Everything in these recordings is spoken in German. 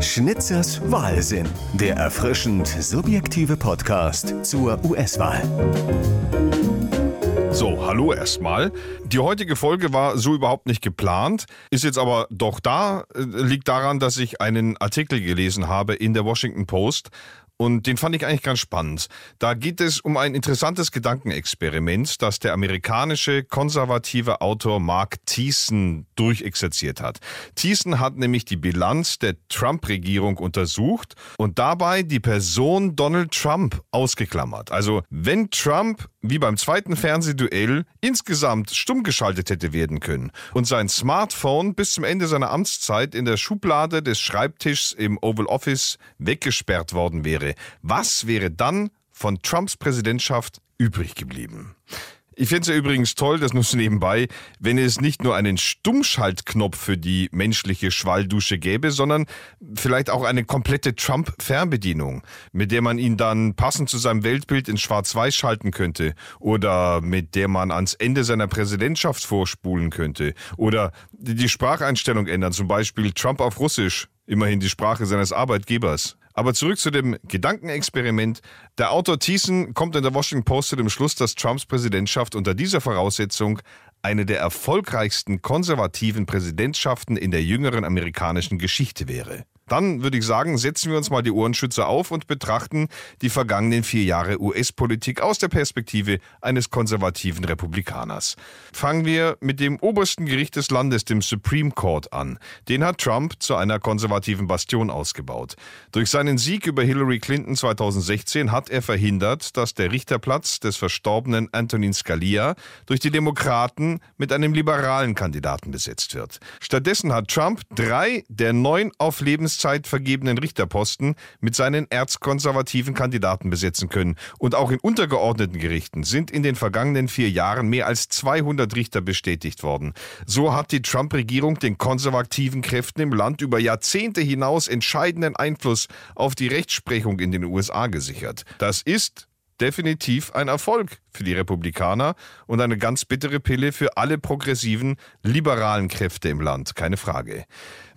Schnitzers Wahlsinn, der erfrischend subjektive Podcast zur US-Wahl. So, hallo erstmal. Die heutige Folge war so überhaupt nicht geplant, ist jetzt aber doch da, äh, liegt daran, dass ich einen Artikel gelesen habe in der Washington Post und den fand ich eigentlich ganz spannend. Da geht es um ein interessantes Gedankenexperiment, das der amerikanische konservative Autor Mark Thiessen durchexerziert hat. Thiessen hat nämlich die Bilanz der Trump-Regierung untersucht und dabei die Person Donald Trump ausgeklammert. Also wenn Trump wie beim zweiten Fernsehduell insgesamt stumm geschaltet hätte werden können und sein Smartphone bis zum Ende seiner Amtszeit in der Schublade des Schreibtischs im Oval Office weggesperrt worden wäre, was wäre dann von Trumps Präsidentschaft übrig geblieben? Ich fände es ja übrigens toll, das nur so nebenbei, wenn es nicht nur einen Stummschaltknopf für die menschliche Schwalldusche gäbe, sondern vielleicht auch eine komplette Trump-Fernbedienung, mit der man ihn dann passend zu seinem Weltbild in Schwarz-Weiß schalten könnte oder mit der man ans Ende seiner Präsidentschaft vorspulen könnte oder die Spracheinstellung ändern, zum Beispiel Trump auf Russisch, immerhin die Sprache seines Arbeitgebers. Aber zurück zu dem Gedankenexperiment. Der Autor Thiessen kommt in der Washington Post zu dem Schluss, dass Trumps Präsidentschaft unter dieser Voraussetzung eine der erfolgreichsten konservativen Präsidentschaften in der jüngeren amerikanischen Geschichte wäre. Dann würde ich sagen, setzen wir uns mal die Ohrenschützer auf und betrachten die vergangenen vier Jahre US-Politik aus der Perspektive eines konservativen Republikaners. Fangen wir mit dem obersten Gericht des Landes, dem Supreme Court, an. Den hat Trump zu einer konservativen Bastion ausgebaut. Durch seinen Sieg über Hillary Clinton 2016 hat er verhindert, dass der Richterplatz des verstorbenen Antonin Scalia durch die Demokraten mit einem liberalen Kandidaten besetzt wird. Stattdessen hat Trump drei der neun auf Lebens Lebenszeit vergebenen Richterposten mit seinen erzkonservativen Kandidaten besetzen können. Und auch in untergeordneten Gerichten sind in den vergangenen vier Jahren mehr als 200 Richter bestätigt worden. So hat die Trump-Regierung den konservativen Kräften im Land über Jahrzehnte hinaus entscheidenden Einfluss auf die Rechtsprechung in den USA gesichert. Das ist definitiv ein Erfolg für die Republikaner und eine ganz bittere Pille für alle progressiven, liberalen Kräfte im Land, keine Frage.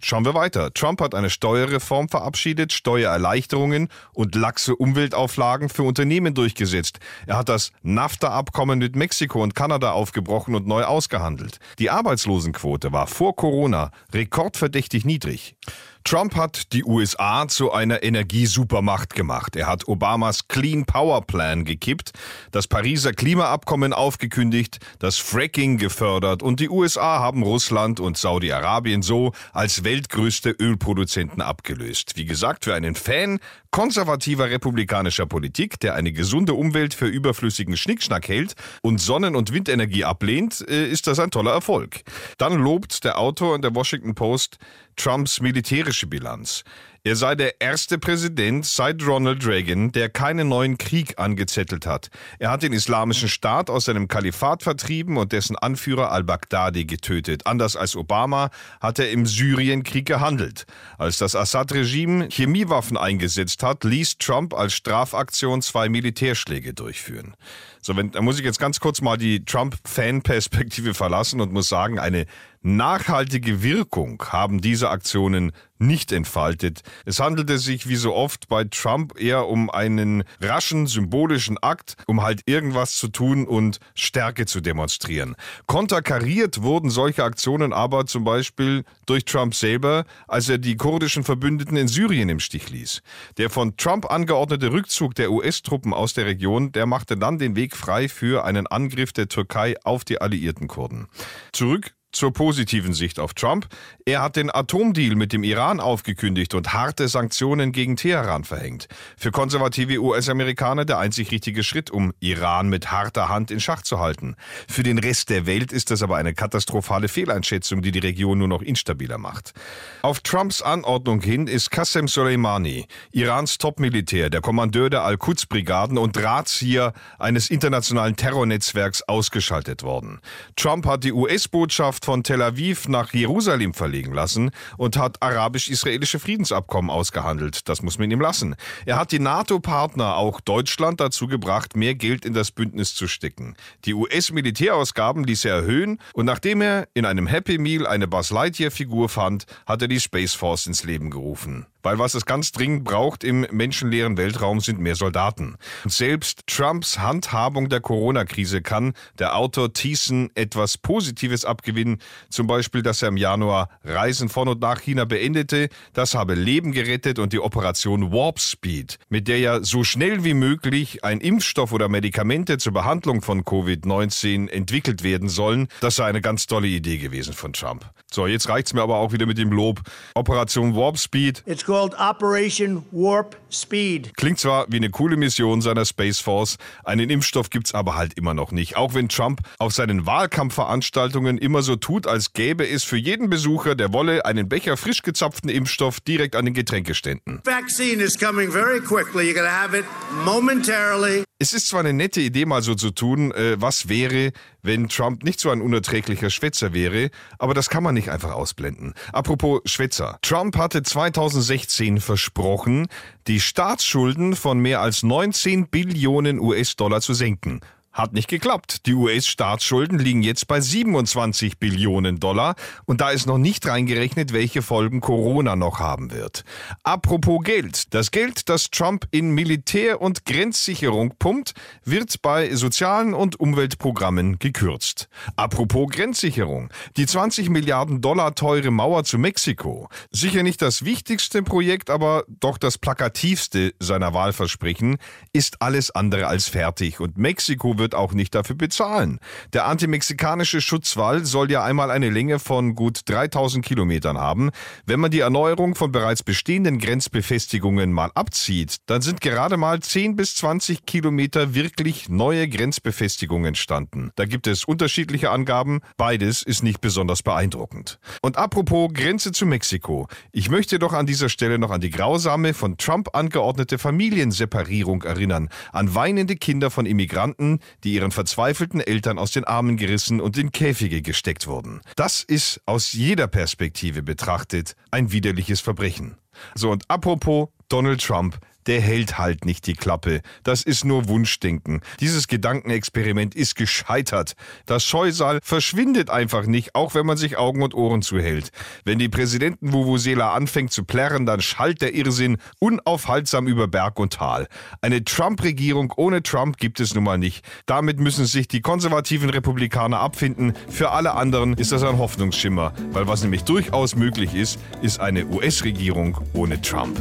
Schauen wir weiter. Trump hat eine Steuerreform verabschiedet, Steuererleichterungen und laxe Umweltauflagen für Unternehmen durchgesetzt. Er hat das NAFTA-Abkommen mit Mexiko und Kanada aufgebrochen und neu ausgehandelt. Die Arbeitslosenquote war vor Corona rekordverdächtig niedrig. Trump hat die USA zu einer Energiesupermacht gemacht. Er hat Obamas Clean Power Plan gekippt, das Pariser Klimaabkommen aufgekündigt, das Fracking gefördert und die USA haben Russland und Saudi-Arabien so als weltgrößte Ölproduzenten abgelöst. Wie gesagt, für einen Fan konservativer republikanischer Politik, der eine gesunde Umwelt für überflüssigen Schnickschnack hält und Sonnen- und Windenergie ablehnt, äh, ist das ein toller Erfolg. Dann lobt der Autor in der Washington Post Trumps militärische Bilanz. Er sei der erste Präsident seit Ronald Reagan, der keinen neuen Krieg angezettelt hat. Er hat den islamischen Staat aus seinem Kalifat vertrieben und dessen Anführer al-Baghdadi getötet. Anders als Obama hat er im Syrienkrieg gehandelt. Als das Assad-Regime Chemiewaffen eingesetzt hat, ließ Trump als Strafaktion zwei Militärschläge durchführen. So, wenn, da muss ich jetzt ganz kurz mal die Trump-Fan-Perspektive verlassen und muss sagen, eine nachhaltige Wirkung haben diese Aktionen nicht entfaltet. Es handelte sich wie so oft bei Trump eher um einen raschen symbolischen Akt, um halt irgendwas zu tun und Stärke zu demonstrieren. Konterkariert wurden solche Aktionen aber zum Beispiel durch Trump selber, als er die kurdischen Verbündeten in Syrien im Stich ließ. Der von Trump angeordnete Rückzug der US-Truppen aus der Region, der machte dann den Weg frei für einen Angriff der Türkei auf die alliierten Kurden. Zurück zur positiven Sicht auf Trump. Er hat den Atomdeal mit dem Iran aufgekündigt und harte Sanktionen gegen Teheran verhängt. Für konservative US-Amerikaner der einzig richtige Schritt, um Iran mit harter Hand in Schach zu halten. Für den Rest der Welt ist das aber eine katastrophale Fehleinschätzung, die die Region nur noch instabiler macht. Auf Trumps Anordnung hin ist Qasem Soleimani, Irans Topmilitär, der Kommandeur der Al-Quds-Brigaden und Drahtzieher eines internationalen Terrornetzwerks ausgeschaltet worden. Trump hat die US-Botschaft Botschaft von Tel Aviv nach Jerusalem verlegen lassen und hat arabisch-israelische Friedensabkommen ausgehandelt. Das muss man ihm lassen. Er hat die NATO-Partner, auch Deutschland, dazu gebracht, mehr Geld in das Bündnis zu stecken. Die US-Militärausgaben ließ er erhöhen und nachdem er in einem Happy Meal eine Buzz Lightyear-Figur fand, hat er die Space Force ins Leben gerufen. Weil was es ganz dringend braucht im menschenleeren Weltraum sind mehr Soldaten. Selbst Trumps Handhabung der Corona-Krise kann der Autor Thiessen etwas Positives abgewinnen. Zum Beispiel, dass er im Januar Reisen von und nach China beendete. Das habe Leben gerettet und die Operation Warp Speed, mit der ja so schnell wie möglich ein Impfstoff oder Medikamente zur Behandlung von Covid-19 entwickelt werden sollen. Das sei eine ganz tolle Idee gewesen von Trump. So, jetzt reicht's mir aber auch wieder mit dem Lob. Operation Warp Speed. It's called Operation Warp Speed. Klingt zwar wie eine coole Mission seiner Space Force, einen Impfstoff gibt's aber halt immer noch nicht. Auch wenn Trump auf seinen Wahlkampfveranstaltungen immer so tut, als gäbe es für jeden Besucher, der wolle, einen Becher frisch gezapften Impfstoff direkt an den Getränkeständen. Vaccine is coming very quickly. You're to have it momentarily. Es ist zwar eine nette Idee, mal so zu tun, äh, was wäre, wenn Trump nicht so ein unerträglicher Schwätzer wäre, aber das kann man nicht einfach ausblenden. Apropos Schwätzer. Trump hatte 2016 versprochen, die Staatsschulden von mehr als 19 Billionen US-Dollar zu senken. Hat nicht geklappt. Die US-Staatsschulden liegen jetzt bei 27 Billionen Dollar und da ist noch nicht reingerechnet, welche Folgen Corona noch haben wird. Apropos Geld. Das Geld, das Trump in Militär- und Grenzsicherung pumpt, wird bei sozialen und Umweltprogrammen gekürzt. Apropos Grenzsicherung. Die 20 Milliarden Dollar teure Mauer zu Mexiko. Sicher nicht das wichtigste Projekt, aber doch das plakativste seiner Wahlversprechen, ist alles andere als fertig und Mexiko wird auch nicht dafür bezahlen. Der antimexikanische Schutzwall soll ja einmal eine Länge von gut 3000 Kilometern haben. Wenn man die Erneuerung von bereits bestehenden Grenzbefestigungen mal abzieht, dann sind gerade mal 10 bis 20 Kilometer wirklich neue Grenzbefestigungen entstanden. Da gibt es unterschiedliche Angaben. Beides ist nicht besonders beeindruckend. Und apropos Grenze zu Mexiko. Ich möchte doch an dieser Stelle noch an die grausame, von Trump angeordnete Familienseparierung erinnern. An weinende Kinder von Immigranten, die ihren verzweifelten Eltern aus den Armen gerissen und in Käfige gesteckt wurden. Das ist aus jeder Perspektive betrachtet ein widerliches Verbrechen. So und apropos Donald Trump, der hält halt nicht die Klappe. Das ist nur Wunschdenken. Dieses Gedankenexperiment ist gescheitert. Das Scheusal verschwindet einfach nicht, auch wenn man sich Augen und Ohren zuhält. Wenn die Präsidenten Vuvuzela anfängt zu plärren, dann schallt der Irrsinn unaufhaltsam über Berg und Tal. Eine Trump-Regierung ohne Trump gibt es nun mal nicht. Damit müssen sich die konservativen Republikaner abfinden. Für alle anderen ist das ein Hoffnungsschimmer, weil was nämlich durchaus möglich ist, ist eine US-Regierung ohne Trump.